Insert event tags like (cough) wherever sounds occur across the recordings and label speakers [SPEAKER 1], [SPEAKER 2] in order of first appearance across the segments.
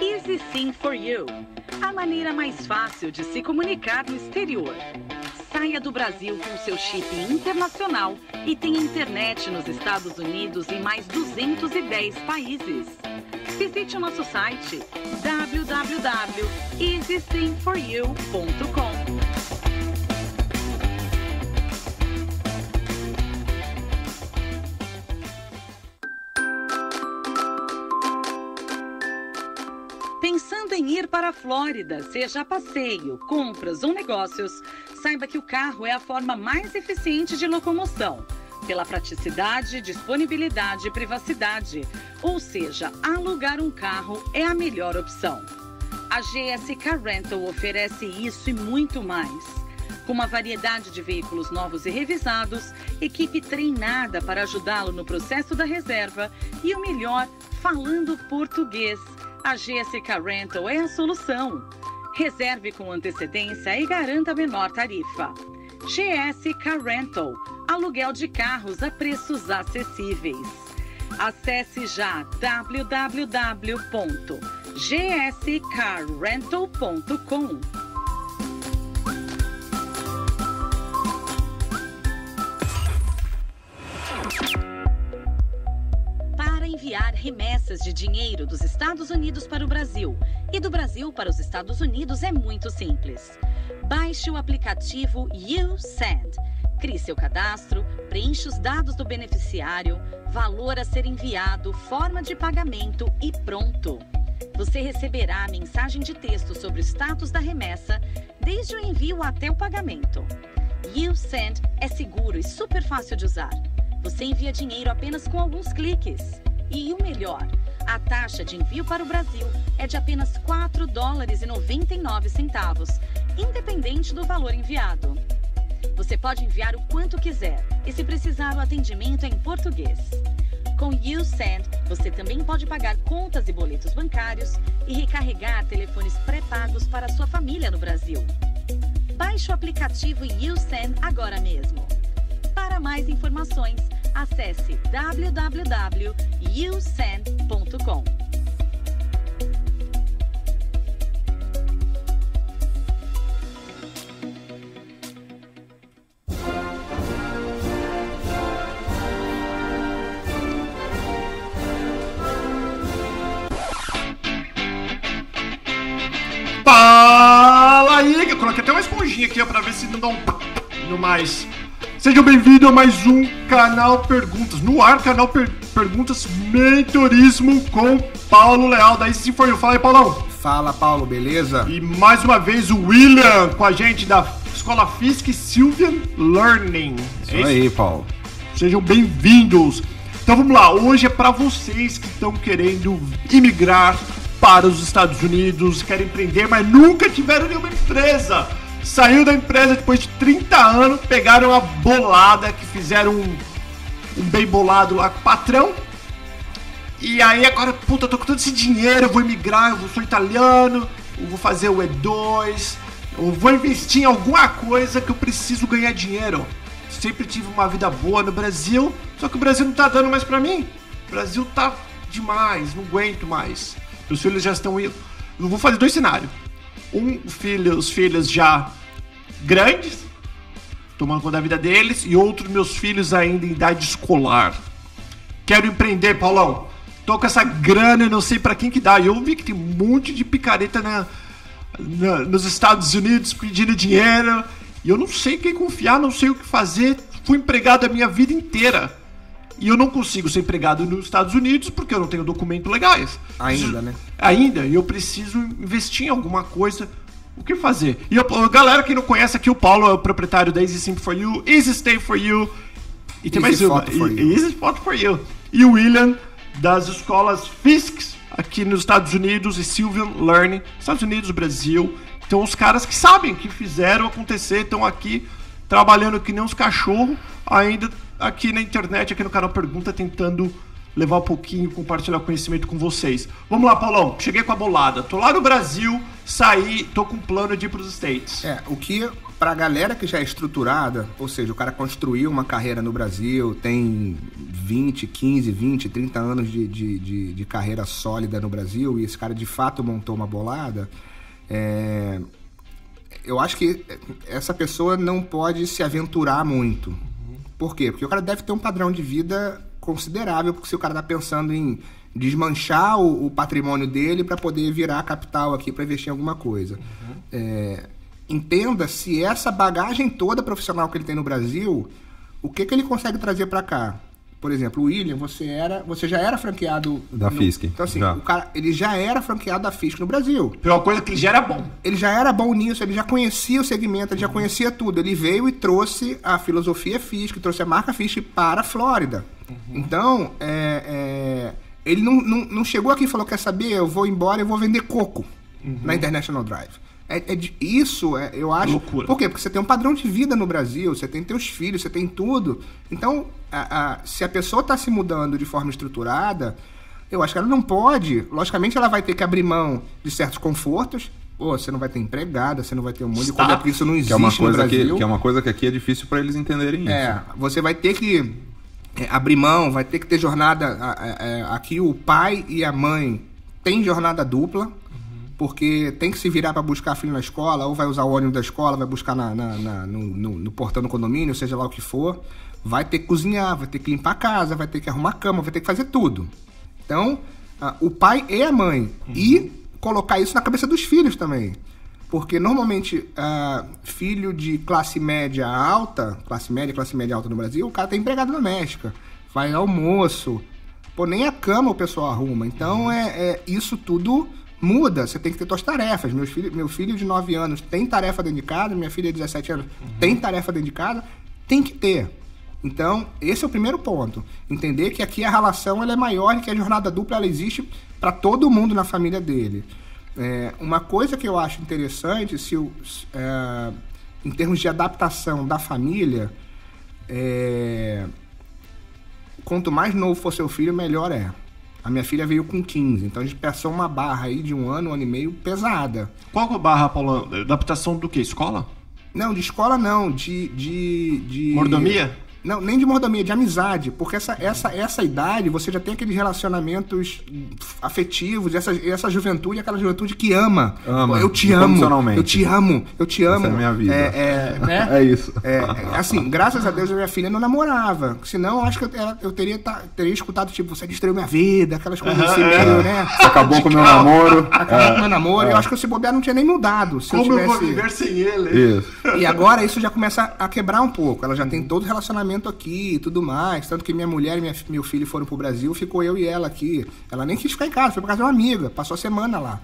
[SPEAKER 1] Easy Sim for You a maneira mais fácil de se comunicar no exterior. Saia do Brasil com seu chip internacional e tenha internet nos Estados Unidos e mais 210 países. Visite o nosso site www.easysimforyou.com. Ir para a Flórida, seja a passeio, compras ou negócios, saiba que o carro é a forma mais eficiente de locomoção. Pela praticidade, disponibilidade e privacidade. Ou seja, alugar um carro é a melhor opção. A GSK Rental oferece isso e muito mais. Com uma variedade de veículos novos e revisados, equipe treinada para ajudá-lo no processo da reserva e o melhor, falando português. A GSK Rental é a solução. Reserve com antecedência e garanta menor tarifa. GSK Rental, aluguel de carros a preços acessíveis. Acesse já www.gskrental.com. enviar remessas de dinheiro dos Estados Unidos para o Brasil e do Brasil para os Estados Unidos é muito simples. Baixe o aplicativo YouSend. Crie seu cadastro, preencha os dados do beneficiário, valor a ser enviado, forma de pagamento e pronto. Você receberá a mensagem de texto sobre o status da remessa, desde o envio até o pagamento. YouSend é seguro e super fácil de usar. Você envia dinheiro apenas com alguns cliques. E o melhor, a taxa de envio para o Brasil é de apenas 4 dólares e 99 centavos, independente do valor enviado. Você pode enviar o quanto quiser e se precisar o atendimento é em português. Com YouSend, você também pode pagar contas e boletos bancários e recarregar telefones pré-pagos para sua família no Brasil. Baixe o aplicativo YouSend agora mesmo. Para mais informações, acesse www.usend.com.
[SPEAKER 2] Fala aí, eu coloquei até uma esponjinha aqui ó, pra ver se não dá um no mais. Sejam bem-vindos a mais um canal Perguntas. No ar, canal per Perguntas Mentorismo com Paulo Leal. Daí sim foi eu. Fala aí, Paulão.
[SPEAKER 3] Fala, Paulo, beleza?
[SPEAKER 2] E mais uma vez o William com a gente da Escola Física e Sylvian Learning. É
[SPEAKER 3] Isso aí, Paulo.
[SPEAKER 2] Sejam bem-vindos. Então vamos lá, hoje é para vocês que estão querendo imigrar para os Estados Unidos, querem empreender, mas nunca tiveram nenhuma empresa. Saiu da empresa depois de 30 anos, pegaram a bolada que fizeram um, um bem bolado lá com o patrão. E aí agora, puta, eu tô com todo esse dinheiro, eu vou emigrar, eu sou italiano, eu vou fazer o E2, eu vou investir em alguma coisa que eu preciso ganhar dinheiro. Sempre tive uma vida boa no Brasil, só que o Brasil não tá dando mais pra mim. O Brasil tá demais, não aguento mais. Meus filhos já estão indo. Eu vou fazer dois cenários. Um filho, os filhos já grandes, tomando conta da vida deles, e outro meus filhos ainda em idade escolar. Quero empreender, Paulão. Tô com essa grana não sei pra quem que dá. Eu vi que tem um monte de picareta na, na- nos Estados Unidos pedindo dinheiro. E eu não sei quem confiar, não sei o que fazer. Fui empregado a minha vida inteira. E eu não consigo ser empregado nos Estados Unidos porque eu não tenho documentos legais.
[SPEAKER 3] Ainda, né?
[SPEAKER 2] Ainda. E eu preciso investir em alguma coisa. O que fazer? E eu, galera que não conhece aqui, o Paulo é o proprietário da Easy Sim for You, Easy Stay for You. E tem mais
[SPEAKER 3] Easy
[SPEAKER 2] uma.
[SPEAKER 3] Photo for
[SPEAKER 2] E-
[SPEAKER 3] You.
[SPEAKER 2] Easy Photo for You. E o William, das escolas FISCs, aqui nos Estados Unidos, e Sylvian Learning, Estados Unidos, Brasil. Então, os caras que sabem que fizeram acontecer, estão aqui trabalhando que nem uns cachorros, ainda aqui na internet, aqui no canal Pergunta, tentando levar um pouquinho, compartilhar conhecimento com vocês. Vamos lá, Paulão. Cheguei com a bolada. Tô lá no Brasil, saí, tô com um plano de ir pros States.
[SPEAKER 3] É, o que pra galera que já é estruturada, ou seja, o cara construiu uma carreira no Brasil, tem 20, 15, 20, 30 anos de, de, de, de carreira sólida no Brasil, e esse cara de fato montou uma bolada, é, eu acho que essa pessoa não pode se aventurar muito. Por quê? Porque o cara deve ter um padrão de vida considerável, porque se o cara tá pensando em desmanchar o, o patrimônio dele para poder virar capital aqui para investir em alguma coisa. Uhum. É, entenda se essa bagagem toda profissional que ele tem no Brasil, o que, que ele consegue trazer para cá. Por exemplo, o William, você era, você já era franqueado
[SPEAKER 4] da no, Fisk.
[SPEAKER 3] Então assim,
[SPEAKER 4] já.
[SPEAKER 3] o cara, ele já era franqueado da Fisk no Brasil.
[SPEAKER 2] Foi uma coisa que ele já era bom.
[SPEAKER 3] Ele já era bom nisso, ele já conhecia o segmento, ele já conhecia tudo. Ele veio e trouxe a filosofia Fisk, trouxe a marca Fisk para a Flórida. Uhum. Então, é, é, ele não, não, não, chegou aqui e falou: quer saber, eu vou embora e vou vender coco uhum. na International Drive. É, é isso, é, eu acho.
[SPEAKER 2] Loucura.
[SPEAKER 3] Por quê? Porque você tem um padrão de vida no Brasil, você tem teus filhos, você tem tudo. Então, a, a, se a pessoa está se mudando de forma estruturada, eu acho que ela não pode. Logicamente, ela vai ter que abrir mão de certos confortos. Pô, você não vai ter empregada, você não vai ter um monte de coisa, porque isso não existe
[SPEAKER 4] que é uma coisa
[SPEAKER 3] no Brasil.
[SPEAKER 4] Que, que é uma coisa que aqui é difícil para eles entenderem
[SPEAKER 3] é, isso. você vai ter que é, abrir mão, vai ter que ter jornada. É, aqui o pai e a mãe têm jornada dupla porque tem que se virar para buscar filho na escola, ou vai usar o ônibus da escola, vai buscar na, na, na no, no, no, portão do condomínio, seja lá o que for, vai ter que cozinhar, vai ter que limpar a casa, vai ter que arrumar a cama, vai ter que fazer tudo. Então, uh, o pai e a mãe. Uhum. E colocar isso na cabeça dos filhos também. Porque normalmente, filho de classe média alta, classe média, classe média alta no Brasil, o cara tem empregada doméstica, faz almoço, pô, nem a cama o pessoal arruma. Então, uhum. é, é isso tudo muda, você tem que ter suas tarefas. Meus filho, meu filho de 9 anos tem tarefa dentro de casa, minha filha de 17 anos uhum. tem tarefa dentro de casa, tem que ter. Então, esse é o primeiro ponto. Entender que aqui a relação ela é maior e que a jornada dupla ela existe para todo mundo na família dele. É, uma coisa que eu acho interessante, se o, é, em termos de adaptação da família, é, quanto mais novo for seu filho, melhor é. A minha filha veio com 15, então a gente passou uma barra aí de um ano, um ano e meio pesada.
[SPEAKER 2] Qual é a barra, Paulo? Adaptação do que? Escola?
[SPEAKER 3] Não, de escola não, de. de, de...
[SPEAKER 2] Mordomia?
[SPEAKER 3] Não, nem de mordomia, de amizade. Porque essa, essa, essa idade você já tem aqueles relacionamentos afetivos, essa, essa juventude, aquela juventude que ama.
[SPEAKER 4] ama
[SPEAKER 3] eu te amo. Eu te amo. Eu te amo.
[SPEAKER 4] Essa é a minha vida.
[SPEAKER 3] É, é, né?
[SPEAKER 4] é isso. (laughs)
[SPEAKER 3] É, é, assim, graças a Deus a minha filha não namorava. Senão, acho que eu, eu teria, tá, teria escutado, tipo, você destruiu minha vida, aquelas coisas assim, meio, né?
[SPEAKER 4] Você acabou com o meu namoro.
[SPEAKER 3] Acabou com o meu namoro. Eu acho que se bobear não tinha nem mudado. Se
[SPEAKER 2] Como
[SPEAKER 3] eu, tivesse...
[SPEAKER 2] eu vou viver sem ele?
[SPEAKER 4] Isso.
[SPEAKER 3] E agora isso já começa a quebrar um pouco. Ela já tem todo relacionamento aqui e tudo mais. Tanto que minha mulher e minha, meu filho foram pro Brasil, ficou eu e ela aqui. Ela nem quis ficar em casa, foi pra casa de uma amiga, passou a semana lá.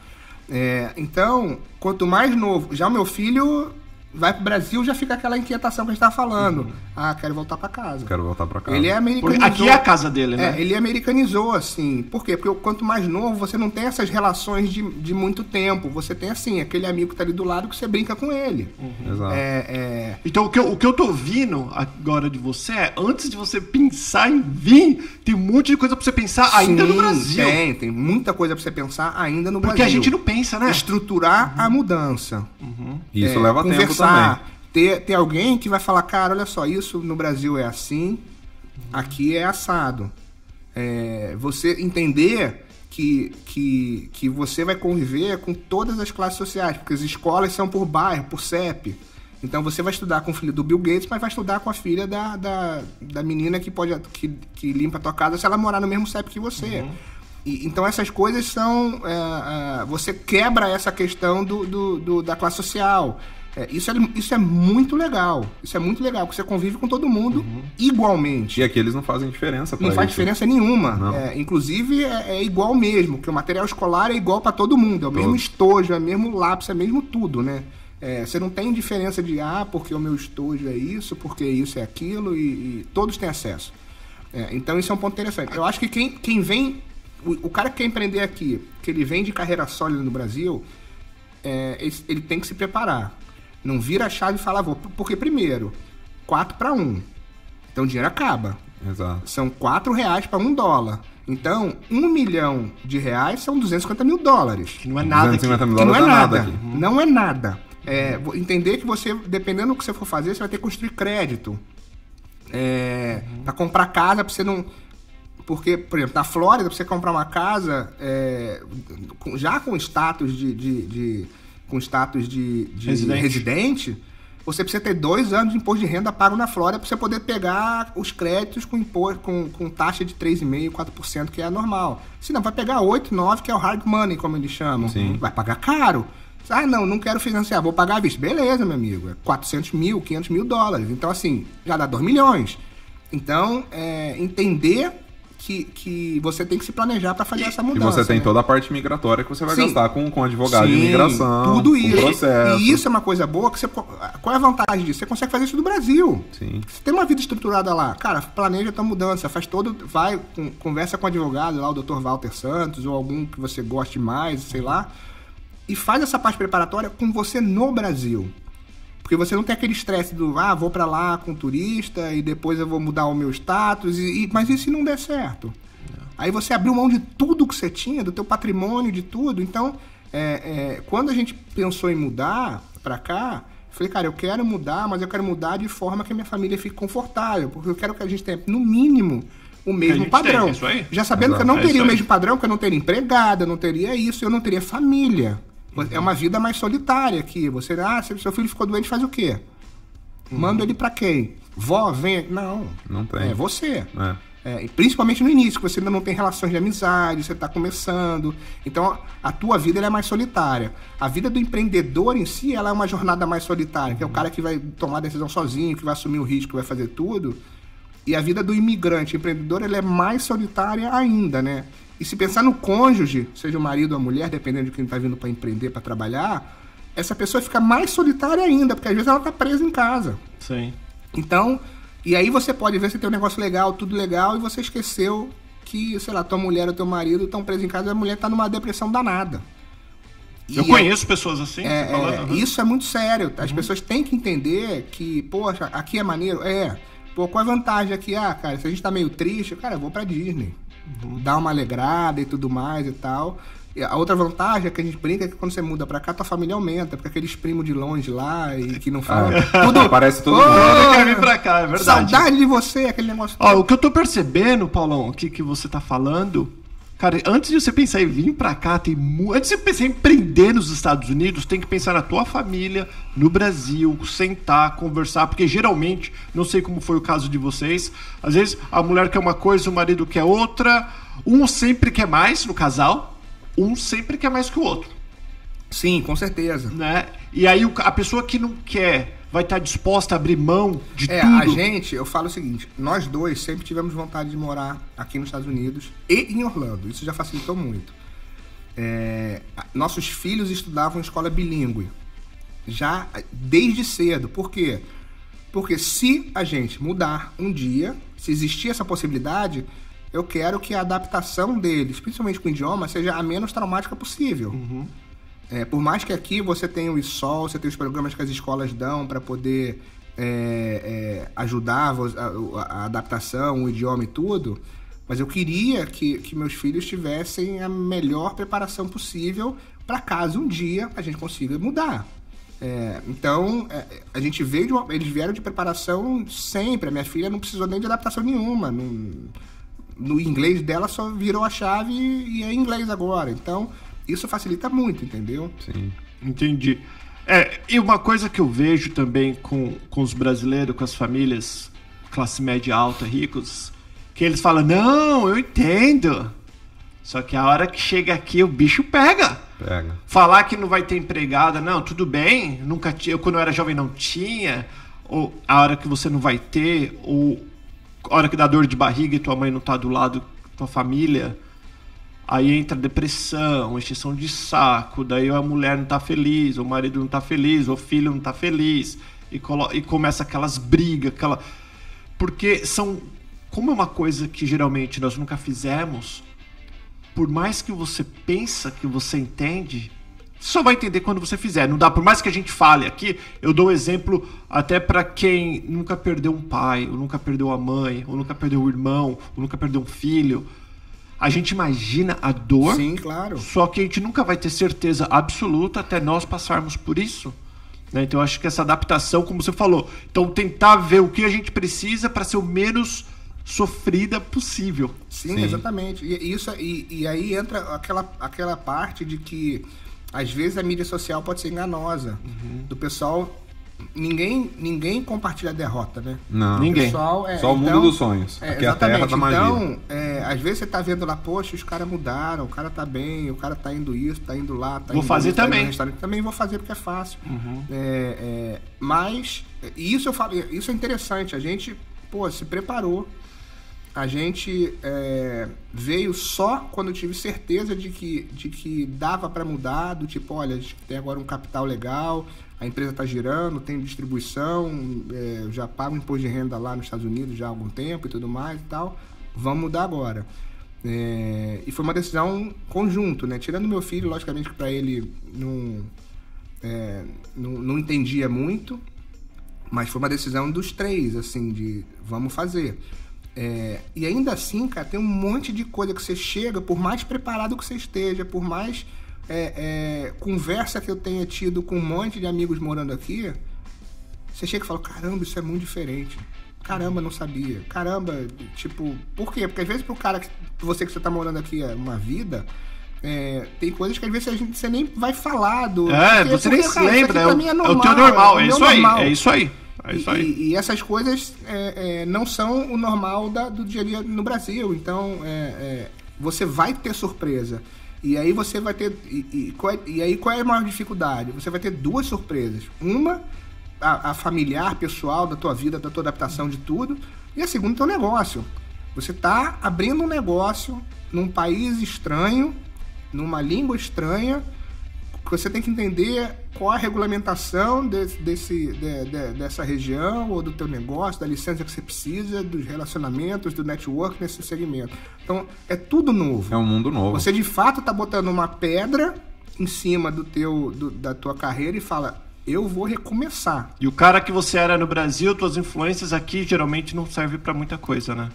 [SPEAKER 3] É, então, quanto mais novo, já o meu filho vai pro Brasil, já fica aquela inquietação que a gente tá falando. Uhum. Ah, quero voltar para casa.
[SPEAKER 4] Quero voltar para casa.
[SPEAKER 3] Ele é americanizou.
[SPEAKER 2] Aqui é a casa dele, né?
[SPEAKER 3] É, ele americanizou, assim. Por quê? Porque quanto mais novo, você não tem essas relações de, de muito tempo. Você tem, assim, aquele amigo que tá ali do lado que você brinca com ele.
[SPEAKER 4] Uhum. Exato.
[SPEAKER 3] É, é...
[SPEAKER 2] Então, o que, eu, o que eu tô ouvindo agora de você é, antes de você pensar em vir, tem um monte de coisa pra você pensar Sim, ainda no Brasil.
[SPEAKER 3] Tem, tem muita coisa pra você pensar ainda no
[SPEAKER 2] Porque
[SPEAKER 3] Brasil.
[SPEAKER 2] Porque a gente não pensa, né?
[SPEAKER 3] Estruturar uhum. a mudança.
[SPEAKER 4] Uhum. Isso é, leva tempo
[SPEAKER 3] ter, ter alguém que vai falar, cara, olha só, isso no Brasil é assim, aqui é assado. É, você entender que, que, que você vai conviver com todas as classes sociais, porque as escolas são por bairro, por CEP. Então você vai estudar com o filho do Bill Gates, mas vai estudar com a filha da, da, da menina que pode que, que limpa a tua casa se ela morar no mesmo CEP que você. Uhum. E, então essas coisas são. É, é, você quebra essa questão do, do, do da classe social. É, isso, é, isso é muito legal. Isso é muito legal, porque você convive com todo mundo uhum. igualmente.
[SPEAKER 4] E aqui eles não fazem diferença
[SPEAKER 3] Não faz diferença nenhuma. É, inclusive, é, é, igual mesmo, que o material escolar é igual para todo mundo. É o todo. mesmo estojo, é o mesmo lápis, é mesmo tudo, né? É, você não tem diferença de, ah, porque o meu estojo é isso, porque isso é aquilo, e, e todos têm acesso. É, então, isso é um ponto interessante. Eu acho que quem, quem vem, o, o, cara que quer empreender aqui, que ele vem de carreira sólida no Brasil, é, ele tem que se preparar. Não vira a chave e fala, vou. Porque, primeiro, 4 para 1. Então o dinheiro acaba.
[SPEAKER 4] Exato.
[SPEAKER 3] São 4 reais para 1 dólar. Então, 1 milhão de reais são 250 mil dólares.
[SPEAKER 2] Que não é nada.
[SPEAKER 4] 250
[SPEAKER 3] mil
[SPEAKER 4] dólares
[SPEAKER 3] não é
[SPEAKER 4] é
[SPEAKER 3] nada.
[SPEAKER 4] nada
[SPEAKER 3] Não é nada. É, entender que você, dependendo do que você for fazer, você vai ter que construir crédito. É, Pra comprar casa, pra você não. Porque, por exemplo, na Flórida, pra você comprar uma casa, é, já com status de. de- de- com status de, de
[SPEAKER 2] Residente.
[SPEAKER 3] residente, você precisa ter dois anos de imposto de renda pago na Flórida para você poder pegar os créditos com, imposto, com, com taxa de 3,5%, 4%, que é a normal. Se não, vai pegar 8, 9, que é o hard money, como eles chamam.
[SPEAKER 4] Sim.
[SPEAKER 3] Vai pagar caro. Ah, não, não quero financiar, vou pagar à vista. Beleza, meu amigo. É 400 mil, 500 mil dólares. Então, assim, já dá 2 milhões. Então, é, entender que, que você tem que se planejar para fazer essa
[SPEAKER 4] E
[SPEAKER 3] mudança.
[SPEAKER 4] você tem
[SPEAKER 3] né?
[SPEAKER 4] toda a parte migratória que você vai
[SPEAKER 3] Sim.
[SPEAKER 4] gastar com, com advogado de
[SPEAKER 3] Sim,
[SPEAKER 4] imigração,
[SPEAKER 3] tudo
[SPEAKER 4] com
[SPEAKER 3] isso.
[SPEAKER 4] processo.
[SPEAKER 3] E isso é uma coisa boa que você. Qual é a vantagem disso? Você consegue fazer isso no Brasil.
[SPEAKER 4] Sim.
[SPEAKER 3] Você tem uma vida estruturada lá. Cara, planeja a tua mudança, faz todo. Vai, com- conversa com o advogado lá, o Dr. Walter Santos, ou algum que você goste mais, sei lá. E faz essa parte preparatória com você no Brasil. Porque você não tem aquele estresse do, ah, vou pra lá com turista e depois eu vou mudar o meu status. E, e- mas e se não der certo? Aí você abriu mão de tudo que você tinha, do teu patrimônio, de tudo. Então, é, é, quando a gente pensou em mudar pra cá, eu falei, cara, eu quero mudar, mas eu quero mudar de forma que a minha família fique confortável. Porque eu quero que a gente tenha, no mínimo, o mesmo padrão.
[SPEAKER 2] tem, é isso aí.
[SPEAKER 3] Já sabendo que eu
[SPEAKER 4] Exato,
[SPEAKER 3] não
[SPEAKER 2] é
[SPEAKER 3] teria
[SPEAKER 2] isso
[SPEAKER 3] o mesmo padrão, que eu não teria empregada, eu não teria isso, eu não teria família. É uma vida mais solitária aqui. Você, ah, se seu filho ficou doente, faz o quê? Manda ele pra quem? Vó, vem. Não.
[SPEAKER 4] Não tem.
[SPEAKER 3] É você.
[SPEAKER 4] É.
[SPEAKER 3] É, e principalmente no início, que você ainda não tem relações de amizade, você está começando. Então, a tua vida é mais solitária. A vida do empreendedor em si, ela é uma jornada mais solitária, que é o cara que vai tomar a decisão sozinho, que vai assumir o risco, que vai fazer tudo. E a vida do imigrante empreendedor, ela é mais solitária ainda, né? E se pensar no cônjuge, seja o marido ou a mulher, dependendo de quem está vindo para empreender, para trabalhar, essa pessoa fica mais solitária ainda, porque às vezes ela está presa em casa.
[SPEAKER 2] Sim.
[SPEAKER 3] Então, e aí você pode ver se tem um negócio legal, tudo legal, e você esqueceu que, sei lá, tua mulher ou teu marido estão presos em casa e a mulher tá numa depressão danada.
[SPEAKER 2] Eu
[SPEAKER 3] E
[SPEAKER 2] conheço pessoas assim,
[SPEAKER 3] É, é, isso é muito sério. As pessoas têm que entender que, poxa, aqui é maneiro. É. Pô, qual a vantagem aqui? Ah, cara, se a gente tá meio triste, cara, eu vou pra Disney. Dar uma alegrada e tudo mais e tal. E a outra vantagem é que a gente brinca que quando você muda pra cá, tua família aumenta, porque aqueles primos de longe lá e que não falam.
[SPEAKER 4] Ah, (laughs) Parece todo mundo.
[SPEAKER 2] Eu quero vir pra cá, é verdade.
[SPEAKER 3] Saudade de você, aquele negócio.
[SPEAKER 2] Ó, o que eu tô percebendo, Paulão, aqui que você tá falando, cara, antes de você pensar em vir pra cá, tem mu... antes de você pensar em empreender nos Estados Unidos, tem que pensar na tua família, no Brasil, sentar, conversar, porque geralmente, não sei como foi o caso de vocês, às vezes a mulher quer uma coisa, o marido quer outra, um sempre quer mais no casal, um sempre quer mais que o outro
[SPEAKER 3] Sim, com certeza.
[SPEAKER 2] né? E aí a pessoa que não quer vai estar disposta a abrir mão de
[SPEAKER 3] É,
[SPEAKER 2] tudo.
[SPEAKER 3] a gente, eu falo o seguinte, nós dois sempre tivemos vontade de morar aqui nos Estados Unidos e em Orlando. Isso já facilitou muito. É, nossos filhos estudavam em escola bilíngue. Já desde cedo. Por quê? Porque se a gente mudar um dia, se existir essa possibilidade, eu quero que a adaptação deles, principalmente com o idioma, seja a menos traumática possível. É, por mais que aqui você tenha o ISOL, você tem os programas que as escolas dão para poder é, é, ajudar a, a- adaptação, o idioma e tudo, mas eu queria que, que meus filhos tivessem a melhor preparação possível para caso um dia a gente consiga mudar. É, então, é, a gente veio de uma- eles vieram de preparação sempre. A minha filha não precisou nem de adaptação nenhuma. Não, no inglês dela só virou a chave e é inglês agora. Então, isso facilita muito, entendeu?
[SPEAKER 4] Sim.
[SPEAKER 2] Entendi. É, e uma coisa que eu vejo também com, com os brasileiros, com as famílias classe média alta, ricos, que eles falam, não, eu entendo. Só que a hora que chega aqui, o bicho pega.
[SPEAKER 4] Pega.
[SPEAKER 2] Falar que não vai ter empregada, não, tudo bem, nunca tinha, eu quando eu era jovem não tinha, ou a hora que você não vai ter, ou a hora que dá dor de barriga e tua mãe não tá do lado, tua família, aí entra depressão, extinção de saco, daí a mulher não tá feliz, o marido não tá feliz, o filho não tá feliz, e, e começa aquelas brigas, aquela... Porque são... Como é uma coisa que geralmente nós nunca fizemos, por mais que você pensa que você entende, só vai entender quando você fizer. Não dá, por mais que a gente fale aqui, eu dou um exemplo até para quem nunca perdeu um pai, ou nunca perdeu a mãe, ou nunca perdeu um irmão, ou nunca perdeu um filho. A gente imagina a dor,
[SPEAKER 3] Sim, claro.
[SPEAKER 2] só que a gente nunca vai ter certeza absoluta até nós passarmos por isso. Né? Então eu acho que essa adaptação, como você falou, então tentar ver o que a gente precisa para ser o menos sofrida possível.
[SPEAKER 3] Sim,
[SPEAKER 4] Sim.
[SPEAKER 3] exatamente. E, isso, e, e aí entra aquela, aquela parte de que às vezes a mídia social pode ser enganosa.
[SPEAKER 4] Uhum.
[SPEAKER 3] Do pessoal. Ninguém, ninguém compartilha a derrota, né?
[SPEAKER 4] Não.
[SPEAKER 2] Ninguém.
[SPEAKER 3] Pessoal, é,
[SPEAKER 4] Só o mundo
[SPEAKER 3] então-
[SPEAKER 4] dos sonhos.
[SPEAKER 3] É,
[SPEAKER 4] Aqui é a terra
[SPEAKER 3] exatamente.
[SPEAKER 4] da magia.
[SPEAKER 3] Então, é, às vezes você tá vendo lá, poxa, os caras mudaram, o cara tá bem, o cara tá indo isso, tá indo lá, tá
[SPEAKER 2] Vou
[SPEAKER 3] indo
[SPEAKER 2] fazer
[SPEAKER 3] isso, tá indo
[SPEAKER 2] também.
[SPEAKER 3] Também vou fazer porque é fácil. É, é, mas, e isso eu falo, isso é interessante. A gente, pô, se preparou. A gente é, veio só quando eu tive certeza de que, de que dava para mudar, do tipo, olha, a gente tem agora um capital legal, a empresa está girando, tem distribuição, é, já pago imposto de renda lá nos Estados Unidos já há algum tempo e tudo mais e tal. Vamos mudar agora. É, e foi uma decisão conjunto, né? Tirando meu filho, logicamente que para ele não, é, não, não entendia muito, mas foi uma decisão dos três, assim, de vamos fazer. É, e ainda assim, cara, tem um monte de coisa que você chega, por mais preparado que você esteja, por mais é, é, conversa que eu tenha tido com um monte de amigos morando aqui, você chega e fala, caramba, isso é muito diferente. Caramba, não sabia. Caramba, tipo, por quê? Porque às vezes pro cara, que, você que você tá morando aqui há uma vida, é, tem coisas que às vezes a gente, você nem vai falar do.
[SPEAKER 2] É,
[SPEAKER 3] porque-
[SPEAKER 2] você nem se
[SPEAKER 3] cara,
[SPEAKER 2] lembra,
[SPEAKER 3] aqui
[SPEAKER 2] é, o,
[SPEAKER 3] mim
[SPEAKER 2] é o teu normal, é
[SPEAKER 3] meu
[SPEAKER 2] isso aí,
[SPEAKER 3] normal.
[SPEAKER 2] é isso aí. É isso
[SPEAKER 3] E-
[SPEAKER 2] aí.
[SPEAKER 3] E, e essas coisas é, é, não são o normal da- do dia a dia no Brasil. Então, é, é, você vai ter surpresa. E aí você vai ter. E, e qual é- e aí qual é a maior dificuldade? Você vai ter duas surpresas. Uma, a, a familiar, pessoal, da tua vida, da tua adaptação de tudo. E a segunda, teu negócio. Você está abrindo um negócio num país estranho, numa língua estranha, você tem que entender qual a regulamentação desse, desse- de- de- dessa região ou do teu negócio, da licença que você precisa, dos relacionamentos, do network nesse segmento. Então, é tudo novo.
[SPEAKER 4] É um mundo novo.
[SPEAKER 3] Você de fato está botando uma pedra em cima do teu, do- da tua carreira e fala, eu vou recomeçar.
[SPEAKER 2] E o cara que você era no Brasil, tuas influências aqui geralmente não servem pra muita coisa, né?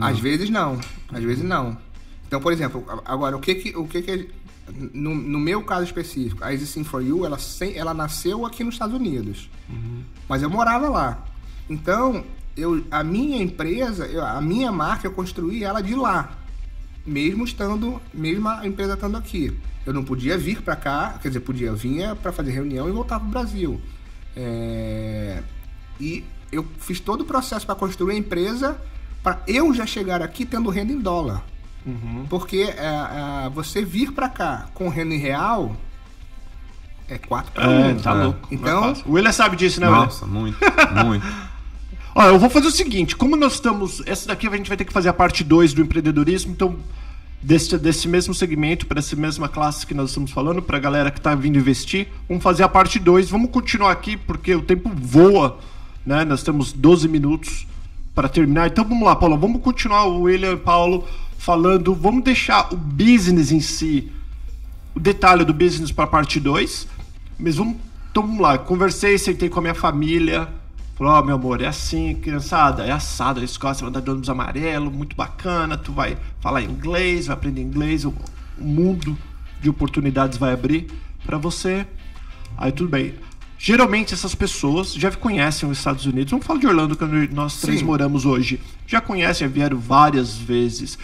[SPEAKER 3] Às vezes não, às vezes não. Então, por exemplo, agora, o que que, o que, que no, no meu caso específico, a Sim For You, ela, ela nasceu aqui nos Estados Unidos, mas eu morava lá. Então, eu, a minha empresa, eu- a minha marca, eu construí ela de lá, mesmo estando, mesmo a empresa estando aqui. Eu não podia vir para cá, quer dizer, podia, vinha para fazer reunião e voltar para o Brasil. É, e eu fiz todo o processo para construir a empresa para eu já chegar aqui tendo renda em dólar. Porque é, é, você vir para cá com renda em real é 4 para
[SPEAKER 2] É,
[SPEAKER 3] 1.
[SPEAKER 2] tá
[SPEAKER 4] É.
[SPEAKER 2] louco.
[SPEAKER 3] Então-
[SPEAKER 2] Não é fácil. o William sabe disso, né, William?
[SPEAKER 4] Nossa, muito, muito. (laughs)
[SPEAKER 2] Olha, eu vou fazer o seguinte, como nós estamos. Essa daqui a gente vai ter que fazer a parte 2 do empreendedorismo, então. Desse, desse mesmo segmento, para essa mesma classe que nós estamos falando, para a galera que está vindo investir, vamos fazer a parte 2. Vamos continuar aqui, porque o tempo voa, né? Nós temos 12 minutos para terminar. Então vamos lá, Paulo, vamos continuar o William e Paulo falando. Vamos deixar o business em si, o detalhe do business para a parte 2. Mas vamos, então vamos lá. Conversei, sentei com a minha família. Falou, ó, meu amor, é assim, criançada, é assado, a escola, você vai dar de ônibus amarelo, muito bacana, tu vai falar inglês, vai aprender inglês, o, o mundo de oportunidades vai abrir para você. Aí tudo bem. Geralmente essas pessoas já conhecem os Estados Unidos. Vamos falar de Orlando, que nós três
[SPEAKER 3] Sim.
[SPEAKER 2] moramos hoje. Já conhecem, já vieram várias vezes.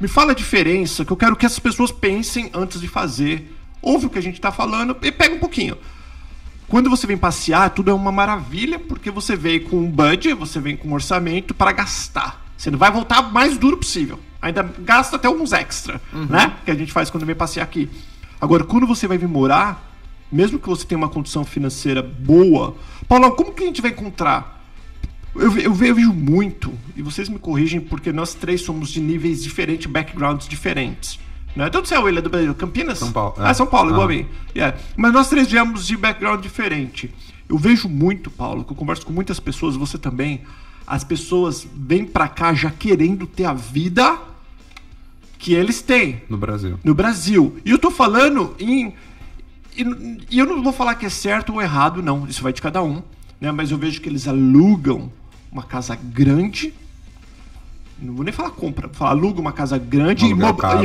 [SPEAKER 2] Me fala a diferença, que eu quero que essas pessoas pensem antes de fazer. Ouve o que a gente está falando e pega um pouquinho. Quando você vem passear, tudo é uma maravilha, porque você vem com um budget, você vem com um orçamento para gastar. Você não vai voltar o mais duro possível. Ainda gasta até alguns extra, né? Que a gente faz quando vem passear aqui. Agora, quando você vai vir morar, mesmo que você tenha uma condição financeira boa, Paulo, como que a gente vai encontrar? Eu, eu ve- eu vejo muito, e vocês me corrigem, porque nós três somos de níveis diferentes, backgrounds diferentes. Né? De onde você é, William? Do Brasil? Campinas?
[SPEAKER 4] São Paulo, é.
[SPEAKER 2] Ah, São Paulo, igual
[SPEAKER 4] Ah.
[SPEAKER 2] a mim. Yeah. Mas nós três viemos de background diferente. Eu vejo muito, Paulo, que eu converso com muitas pessoas, você também. As pessoas vêm pra cá já querendo ter a vida que eles têm
[SPEAKER 4] No Brasil.
[SPEAKER 2] no Brasil. E eu tô falando em. E, e eu não vou falar que é certo ou errado, não. Isso vai de cada um. Né? Mas eu vejo que eles alugam uma casa grande. Não vou nem falar compra, vou falar aluga uma casa grande, imob-
[SPEAKER 4] caro.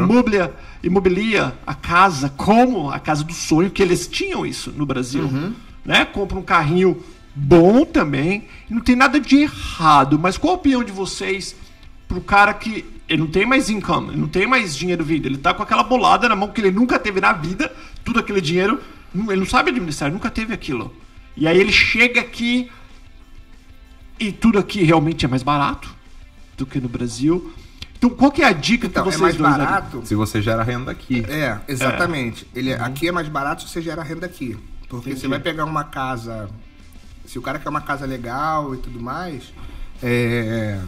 [SPEAKER 2] imobilia, a casa como a casa do sonho, que eles tinham isso no Brasil.
[SPEAKER 3] Uhum.
[SPEAKER 2] né? Compra um carrinho bom também. Não tem nada de errado. Mas qual a opinião de vocês pro cara que ele não tem mais income, ele não tem mais dinheiro vindo, ele tá com aquela bolada na mão que ele nunca teve na vida, tudo aquele dinheiro, ele não sabe administrar, nunca teve aquilo. E aí ele chega aqui e tudo aqui realmente é mais barato do que no Brasil. Então, qual que é a dica
[SPEAKER 3] Então,
[SPEAKER 2] que
[SPEAKER 3] é
[SPEAKER 2] vocês
[SPEAKER 3] mais
[SPEAKER 2] dois dariam?
[SPEAKER 3] barato.
[SPEAKER 4] Se você gera renda aqui.
[SPEAKER 3] É, exatamente. Ele, Aqui é mais barato se você gera renda aqui. Porque
[SPEAKER 2] Entendi.
[SPEAKER 3] você vai pegar uma casa. Se o cara quer uma casa legal e tudo mais, é,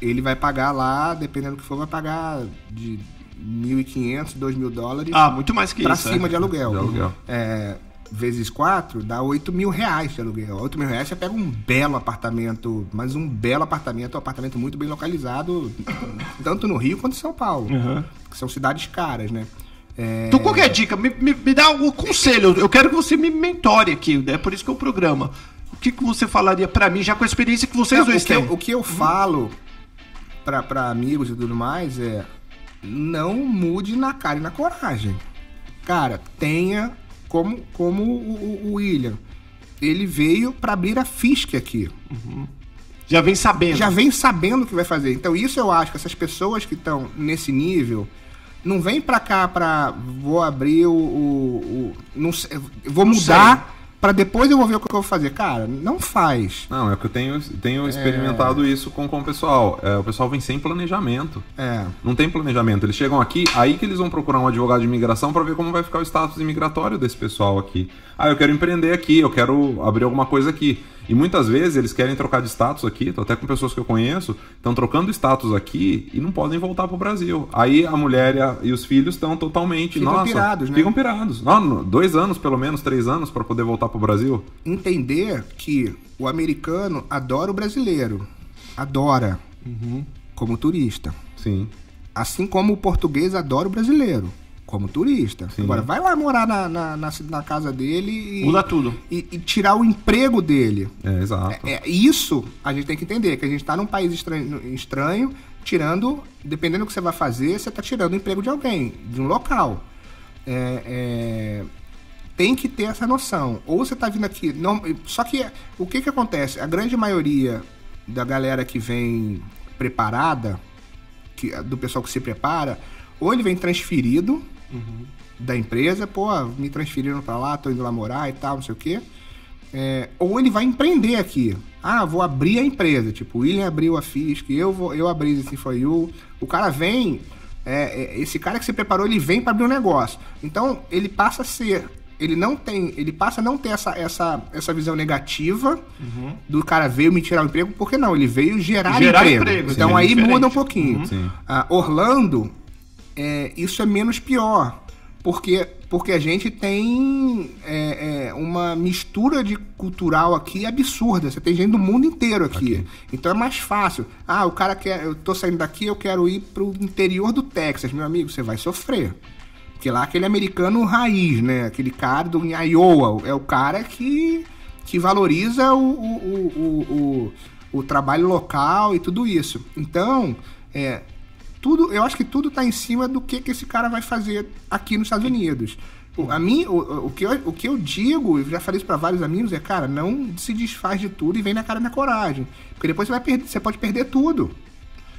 [SPEAKER 3] ele vai pagar lá, dependendo do que for, vai pagar de 1.500, 2.000 dólares
[SPEAKER 2] Ah, muito mais que
[SPEAKER 3] pra
[SPEAKER 2] isso.
[SPEAKER 3] cima
[SPEAKER 2] é.
[SPEAKER 3] de aluguel.
[SPEAKER 4] De aluguel.
[SPEAKER 3] É, vezes 4 dá 8 mil reais de aluguel. 8 mil reais você pega um belo apartamento, mas um belo apartamento, um apartamento muito bem localizado, tanto no Rio quanto em São Paulo.
[SPEAKER 2] Uhum.
[SPEAKER 3] Que são cidades caras, né? É,
[SPEAKER 2] Então, qual que é dica? Me, me, me dá um conselho. Eu quero que você me mentore aqui, é por isso que é o programa. O que, que você falaria pra mim, já com a experiência que vocês
[SPEAKER 3] Não,
[SPEAKER 2] dois
[SPEAKER 3] o, que eu,
[SPEAKER 2] têm?
[SPEAKER 3] o que eu falo pra, pra amigos e tudo mais é não mude na cara e na coragem. Cara, tenha como, como o, o- William. Ele veio pra abrir a FISC aqui.
[SPEAKER 2] Já vem sabendo.
[SPEAKER 3] Já vem sabendo o que vai fazer. Então isso eu acho que essas pessoas que estão nesse nível não vem pra cá pra vou abrir o, o- o- não sei, vou mudar pra depois eu vou ver o que eu vou fazer. Cara, não faz.
[SPEAKER 4] Não, é que eu tenho, tenho experimentado isso com, com o pessoal. É, o pessoal vem sem planejamento.
[SPEAKER 3] É.
[SPEAKER 4] Não tem planejamento. Eles chegam aqui, aí que eles vão procurar um advogado de imigração para ver como vai ficar o status imigratório desse pessoal aqui. Ah, eu quero empreender aqui, eu quero abrir alguma coisa aqui. E muitas vezes eles querem trocar de status aqui, tô até com pessoas que eu conheço, estão trocando status aqui e não podem voltar pro Brasil. Aí a mulher e, a- e os filhos estão totalmente.
[SPEAKER 3] Ficam
[SPEAKER 4] nossa,
[SPEAKER 3] pirados, né?
[SPEAKER 4] Ficam pirados. Não, dois anos, pelo menos, três anos, para poder voltar pro Brasil.
[SPEAKER 3] entender que o americano adora o brasileiro. Adora. Como turista.
[SPEAKER 4] Sim.
[SPEAKER 3] Assim como o português adora o brasileiro. Como turista.
[SPEAKER 4] Sim.
[SPEAKER 3] Agora, vai lá morar na, na, na, na casa dele e,
[SPEAKER 2] Muda tudo.
[SPEAKER 3] e, e tirar o emprego dele.
[SPEAKER 4] É, exato.
[SPEAKER 3] É, isso a gente tem que entender, que a gente está num país estranho, estranho, tirando, dependendo do que você vai fazer, você está tirando o emprego de alguém, de um local. É, é, tem que ter essa noção. Ou você está vindo aqui. Não, só que o que, que acontece? A grande maioria da galera que vem preparada, que, do pessoal que se prepara, ou ele vem transferido da empresa, pô, me transferiram para lá, tô indo lá morar e tal, não sei o quê. É, ou ele vai empreender aqui. Ah, vou abrir a empresa. Tipo, o William abriu a FISC, eu vou, eu abri esse For You. O cara vem, é, é, esse cara que se preparou, ele vem para abrir um negócio. Então, ele passa a ser, ele não tem, ele passa a não ter essa, essa, essa visão negativa do cara veio me tirar o emprego, porque não, ele veio gerar,
[SPEAKER 2] Gerar
[SPEAKER 3] emprego.
[SPEAKER 2] emprego,
[SPEAKER 3] Então
[SPEAKER 2] sim,
[SPEAKER 3] aí
[SPEAKER 2] diferente.
[SPEAKER 3] muda um pouquinho.
[SPEAKER 4] Sim.
[SPEAKER 3] Ah, Orlando, é, isso é menos pior. Porque, porque a gente tem é, é, uma mistura de cultural aqui absurda. Você tem gente do mundo inteiro aqui. Então é mais fácil. Ah, o cara quer. Eu tô saindo daqui, eu quero ir pro interior do Texas. Meu amigo, você vai sofrer. Porque lá aquele americano raiz, né? Aquele cara do Iowa. É o cara que, que valoriza o, o, o, o, o, o trabalho local e tudo isso. Então, é, tudo, eu acho que tudo está em cima do que, que esse cara vai fazer aqui nos Estados Unidos. O, a mim, o, o, que eu, o que eu digo, eu já falei isso para vários amigos, é, cara, não se desfaz de tudo e vem na cara na coragem. Porque depois você vai perder, você pode perder tudo.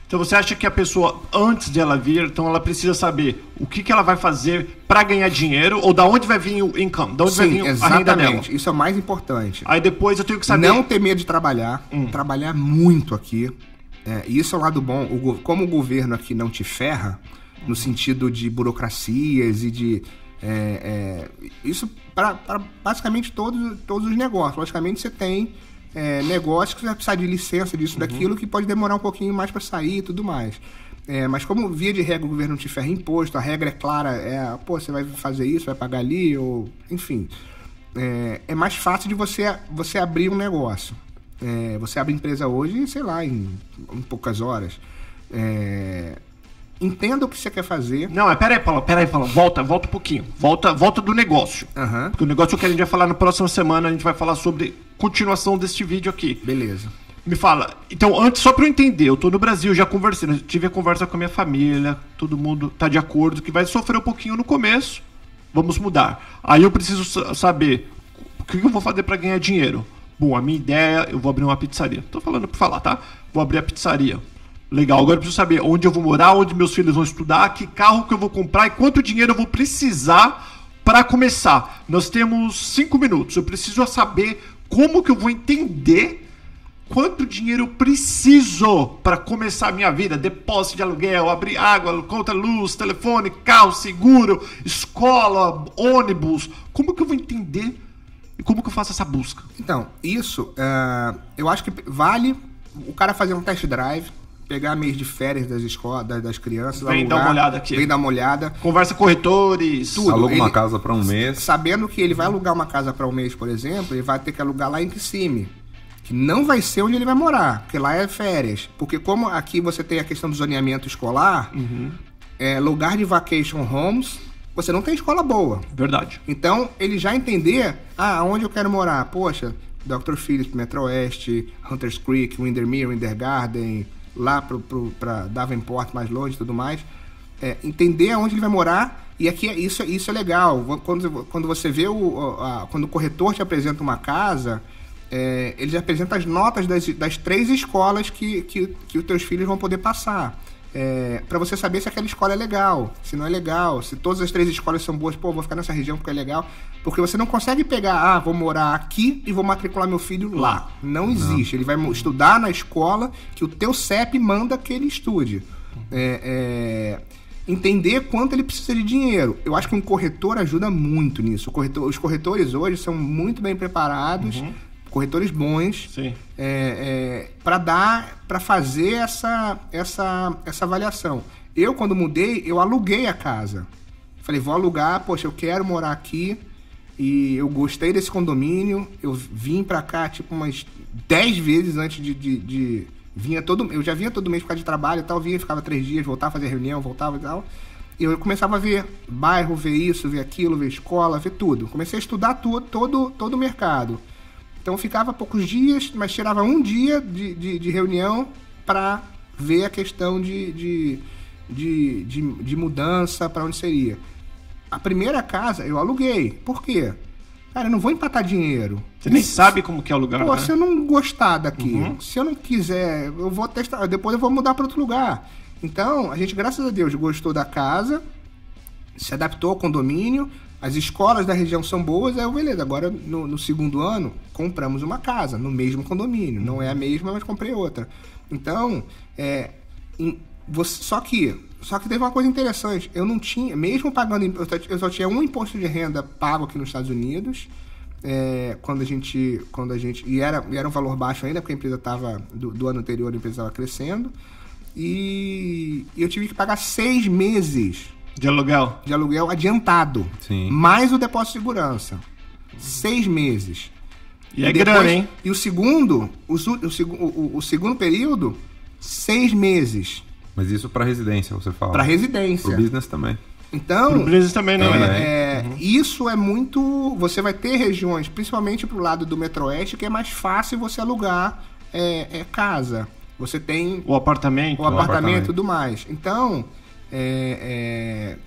[SPEAKER 2] Então você acha que a pessoa, antes de ela vir, então ela precisa saber o que, que ela vai fazer pra ganhar dinheiro ou da onde vai vir o income, da onde vai
[SPEAKER 3] Sim,
[SPEAKER 2] vir a renda dela.
[SPEAKER 3] exatamente. Isso é o mais importante.
[SPEAKER 2] Aí depois eu tenho que saber.
[SPEAKER 3] Não ter medo de trabalhar,
[SPEAKER 2] Hum.
[SPEAKER 3] trabalhar muito aqui. É, e isso é o lado bom. O como o governo aqui não te ferra, no sentido de burocracias e de. é, é, isso para basicamente todos, todos os negócios. Logicamente você tem é, negócios que você vai precisar de licença disso, daquilo, que pode demorar um pouquinho mais para sair e tudo mais. É, mas como via de regra o governo não te ferra imposto, a regra é clara, é, pô, você vai fazer isso, vai pagar ali, ou enfim é, é mais fácil de você, você abrir um negócio. É, você abre empresa hoje, sei lá, em, em poucas horas. É, entenda o que você quer fazer.
[SPEAKER 2] Não, é peraí, Paulo, peraí, Paulo, volta, volta um pouquinho. Volta, volta do negócio.
[SPEAKER 3] Aham.
[SPEAKER 2] Porque o negócio que a gente vai falar na próxima semana, a gente vai falar sobre continuação deste vídeo aqui.
[SPEAKER 3] Beleza.
[SPEAKER 2] Me fala, então, antes, só pra eu entender, eu tô no Brasil, já conversei, eu tive a conversa com a minha família, todo mundo tá de acordo que vai sofrer um pouquinho no começo, vamos mudar. Aí eu preciso sa- saber, que, que eu vou fazer para ganhar dinheiro? Bom, a minha ideia, eu vou abrir uma pizzaria. Tô falando pra falar, tá? Vou abrir a pizzaria. Legal, agora eu preciso saber onde eu vou morar, onde meus filhos vão estudar, que carro que eu vou comprar e quanto dinheiro eu vou precisar para começar. Nós temos cinco minutos. Eu preciso saber como que eu vou entender quanto dinheiro eu preciso para começar a minha vida. Depósito de aluguel, abrir água, conta luz, telefone, carro, seguro, escola, ônibus. Como que eu vou entender como que eu faço essa busca?
[SPEAKER 3] Então, isso, uh, eu acho que vale o cara fazer um test drive pegar mês de férias das escolas, das, das crianças.
[SPEAKER 2] Vem alugar, dar uma olhada aqui.
[SPEAKER 3] Vem dar uma olhada.
[SPEAKER 2] Conversa com corretores.
[SPEAKER 4] Tudo. Aluga ele, uma casa para um mês.
[SPEAKER 3] Sabendo que ele vai alugar uma casa para um mês, por exemplo, ele vai ter que alugar lá em Kissimmee. Que não vai ser onde ele vai morar, porque lá é férias. Porque como aqui você tem a questão do zoneamento escolar, uhum. é, lugar de vacation homes, você não tem escola boa.
[SPEAKER 2] Verdade.
[SPEAKER 3] Então, ele já entender, ah, onde eu quero morar? Poxa, Dr. Phillips, Metro Oeste, Hunters Creek, Windermere, Wintergarden, lá para Davenport, mais longe e tudo mais. É, entender aonde ele vai morar e aqui é, isso, isso é legal. Quando, quando você vê o. A, quando o corretor te apresenta uma casa, é, ele apresenta as notas das, das três escolas que, que, que os teus filhos vão poder passar é, para você saber se aquela escola é legal, se não é legal, se todas as três escolas são boas, pô, vou ficar nessa região porque é legal. Porque você não consegue pegar, ah, vou morar aqui e vou matricular meu filho lá. Não existe. Não. Ele vai estudar na escola que o teu CEP manda que ele estude. É, é, entender quanto ele precisa de dinheiro. Eu acho que um corretor ajuda muito nisso. Corretor, os corretores hoje são muito bem preparados. Uhum corretores bons é, é, para dar para fazer essa, essa, essa avaliação. Eu, quando mudei, eu aluguei a casa. Falei, vou alugar, poxa, eu quero morar aqui e eu gostei desse condomínio. Eu vim para cá, tipo, umas 10 vezes antes de, de, de, Vinha todo... Eu já vinha todo mês por causa de trabalho e tal, vinha, ficava três dias, voltava fazer reunião, voltava e tal. E eu começava a ver bairro, ver isso, ver aquilo, ver escola, ver tudo. Comecei a estudar tudo, todo, todo o mercado. Então ficava poucos dias, mas tirava um dia de, de, de reunião para ver a questão de, de, de, de, de mudança para onde seria. A primeira casa eu aluguei. Por quê? Cara, eu não vou empatar dinheiro.
[SPEAKER 2] Você nem sabe como que é o lugar.
[SPEAKER 3] Pô, né? se eu não gostar daqui, uhum. se eu não quiser, eu vou testar. Depois eu vou mudar para outro lugar. Então, a gente, graças a Deus, gostou da casa, se adaptou ao condomínio, as escolas da região são boas, é beleza. Agora, no, no, segundo ano, compramos uma casa no mesmo condomínio. Não é a mesma, mas comprei outra. Então, é, em, você, só que só que teve uma coisa interessante. Eu não tinha, mesmo pagando, eu só tinha um imposto de renda pago aqui nos Estados Unidos. É, quando a gente, quando a gente e era, e era um valor baixo ainda porque a empresa estava do, do, ano anterior a empresa estava crescendo e eu tive que pagar seis meses
[SPEAKER 2] de aluguel?
[SPEAKER 3] De aluguel adiantado.
[SPEAKER 4] Sim.
[SPEAKER 3] Mais o depósito de segurança. Seis meses.
[SPEAKER 2] E, e é depois, grana, hein?
[SPEAKER 3] E o segundo, o, o, o, o segundo período, seis meses.
[SPEAKER 4] Mas isso para residência, você fala?
[SPEAKER 3] Para residência.
[SPEAKER 4] Para business também.
[SPEAKER 3] Então,
[SPEAKER 2] Pro business também não,
[SPEAKER 3] é,
[SPEAKER 2] né?
[SPEAKER 3] É, uhum. Isso é muito. Você vai ter regiões, principalmente pro lado do Metroeste, que é mais fácil você alugar é, é, casa. Você tem.
[SPEAKER 2] O apartamento.
[SPEAKER 3] O apartamento e tudo mais. Então, é,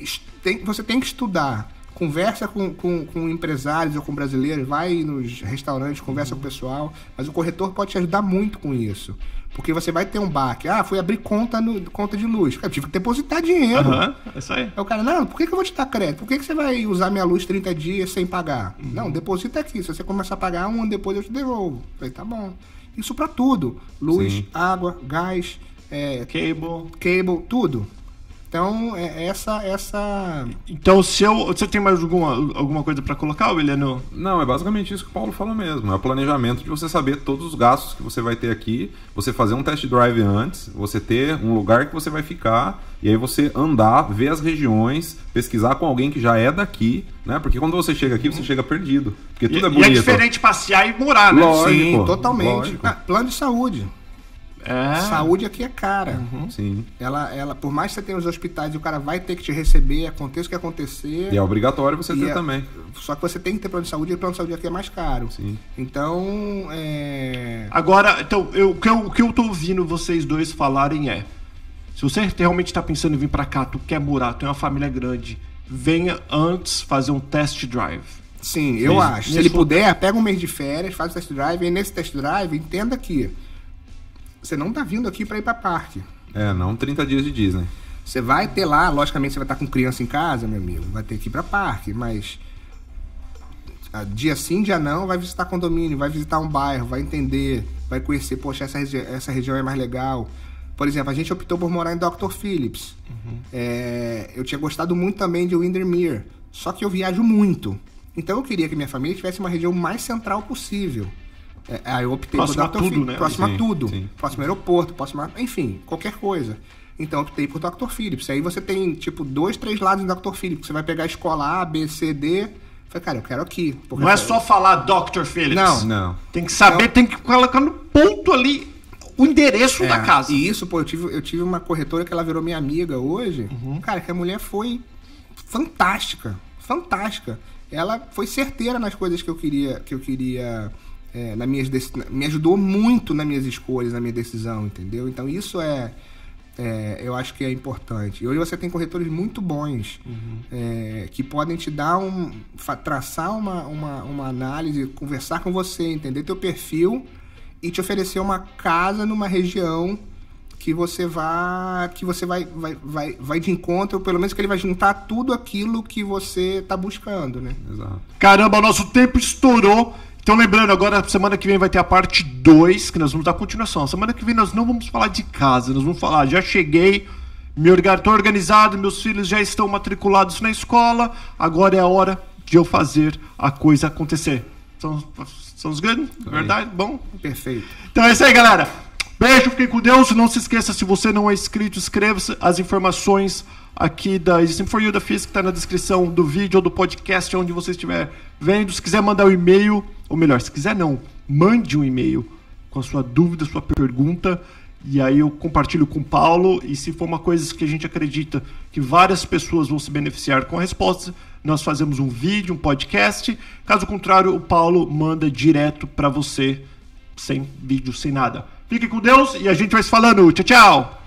[SPEAKER 3] é, tem, você tem que estudar. Conversa com, com, com, empresários ou com brasileiros, vai nos restaurantes, conversa uhum. com o pessoal, mas o corretor pode te ajudar muito com isso. Porque você vai ter um baque. Ah, fui abrir conta, no, conta de luz. Eu tive que depositar dinheiro.
[SPEAKER 2] Uhum, é isso aí.
[SPEAKER 3] Aí o cara, não, por que, que eu vou te dar crédito? Por que, que você vai usar minha luz 30 dias sem pagar? Uhum. Não, deposita aqui. Se você começar a pagar um ano depois, eu te devolvo. falei, tá bom. Isso para tudo. Luz, Sim. água, gás, é,
[SPEAKER 2] cable.
[SPEAKER 3] cable, tudo. Então, é essa. essa...
[SPEAKER 2] Então, se eu, você tem mais alguma, alguma coisa para colocar, William?
[SPEAKER 4] Não, é basicamente isso que o Paulo falou mesmo. É o planejamento de você saber todos os gastos que você vai ter aqui, você fazer um test drive antes, você ter um lugar que você vai ficar, e aí você andar, ver as regiões, pesquisar com alguém que já é daqui, né? Porque quando você chega aqui, você chega perdido. Porque tudo
[SPEAKER 2] e,
[SPEAKER 4] é bonito.
[SPEAKER 2] E é diferente passear e morar, né?
[SPEAKER 3] Lógico, Sim, totalmente. Ah, plano de saúde. É. Saúde aqui é cara.
[SPEAKER 4] Uhum. Sim.
[SPEAKER 3] Ela, ela, por mais que você tenha os hospitais e o cara vai ter que te receber, aconteça o que acontecer.
[SPEAKER 4] E é obrigatório você ter é, também.
[SPEAKER 3] Só que você tem que ter plano de saúde e o plano de saúde aqui é mais caro.
[SPEAKER 4] Sim.
[SPEAKER 3] Então, é...
[SPEAKER 2] Agora, então, eu, o, que eu, o que eu tô ouvindo vocês dois falarem é: se você realmente está pensando em vir para cá, tu quer morar, tu tem uma família grande, venha antes fazer um test drive.
[SPEAKER 3] Sim, eu
[SPEAKER 4] Sim.
[SPEAKER 3] acho. Se ele puder, pega um mês de férias, faz o test drive, e nesse test drive, entenda que você não tá vindo aqui para ir para parque.
[SPEAKER 4] É, não 30 dias de Disney.
[SPEAKER 3] Você vai ter lá, logicamente você vai estar com criança em casa, meu amigo, vai ter que ir para parque, mas ah, dia sim, dia não, vai visitar condomínio, vai visitar um bairro, vai entender, vai conhecer, poxa, essa, regi essa região é mais legal. Por exemplo, a gente optou por morar em Dr. Phillips. É, eu tinha gostado muito também de Windermere, só que eu viajo muito. Então eu queria que minha família tivesse uma região mais central possível. É, aí eu optei
[SPEAKER 2] Próximo
[SPEAKER 3] por Dr.
[SPEAKER 2] tudo,
[SPEAKER 3] Phillips,
[SPEAKER 2] né?
[SPEAKER 3] próximo
[SPEAKER 4] Sim,
[SPEAKER 3] a tudo.
[SPEAKER 4] sim.
[SPEAKER 3] Próximo aeroporto, próximo a... Enfim, qualquer coisa. Então eu optei por Dr. Phillips. Aí você tem, tipo, dois, três lados em Dr. Phillips. Você vai pegar a escola A, B, C, D. Falei, cara, eu quero aqui.
[SPEAKER 2] Não é só falar Dr. Phillips.
[SPEAKER 3] Não.
[SPEAKER 4] Não.
[SPEAKER 2] Tem que saber,
[SPEAKER 3] Não.
[SPEAKER 2] tem que colocar no ponto ali o endereço
[SPEAKER 3] É,
[SPEAKER 2] da casa.
[SPEAKER 3] E isso, pô, eu tive, eu tive uma corretora que ela virou minha amiga hoje.
[SPEAKER 2] Uhum.
[SPEAKER 3] Cara, que a mulher foi fantástica. Fantástica. Ela foi certeira nas coisas que eu queria. Que eu queria é, na minhas me ajudou muito nas minhas escolhas, na minha decisão, entendeu? Então isso é. é, eu acho que é importante. E hoje você tem corretores muito bons é, que podem te dar um. traçar uma, uma, uma análise, conversar com você, entender teu perfil e te oferecer uma casa numa região que você vai que você vai, vai, vai, vai de encontro, pelo menos que ele vai juntar tudo aquilo que você está buscando, né?
[SPEAKER 4] Exato.
[SPEAKER 2] Caramba, nosso tempo estourou. Então, lembrando, agora, semana que vem vai ter a parte 2, que nós vamos dar continuação. Semana que vem nós não vamos falar de casa, nós vamos falar, já cheguei, me organizado, meus filhos já estão matriculados na escola, agora é a hora de eu fazer a coisa acontecer. São, os grandes, verdade? Bom,
[SPEAKER 3] Perfeito.
[SPEAKER 2] então é isso aí, galera. Beijo, fiquem com Deus. Não se esqueça, se você não é inscrito, inscreva-se. As informações aqui da Existing For You da FIS que está na descrição do vídeo ou do podcast, onde você estiver vendo. Se quiser mandar um e-mail, ou melhor, se quiser não, mande um e-mail com a sua dúvida, sua pergunta. E aí eu compartilho com o Paulo. E se for uma coisa que a gente acredita que várias pessoas vão se beneficiar com a resposta, nós fazemos um vídeo, um podcast. Caso contrário, o Paulo manda direto para você sem vídeo, sem nada. Fique com Deus e a gente vai se falando. Tchau, tchau!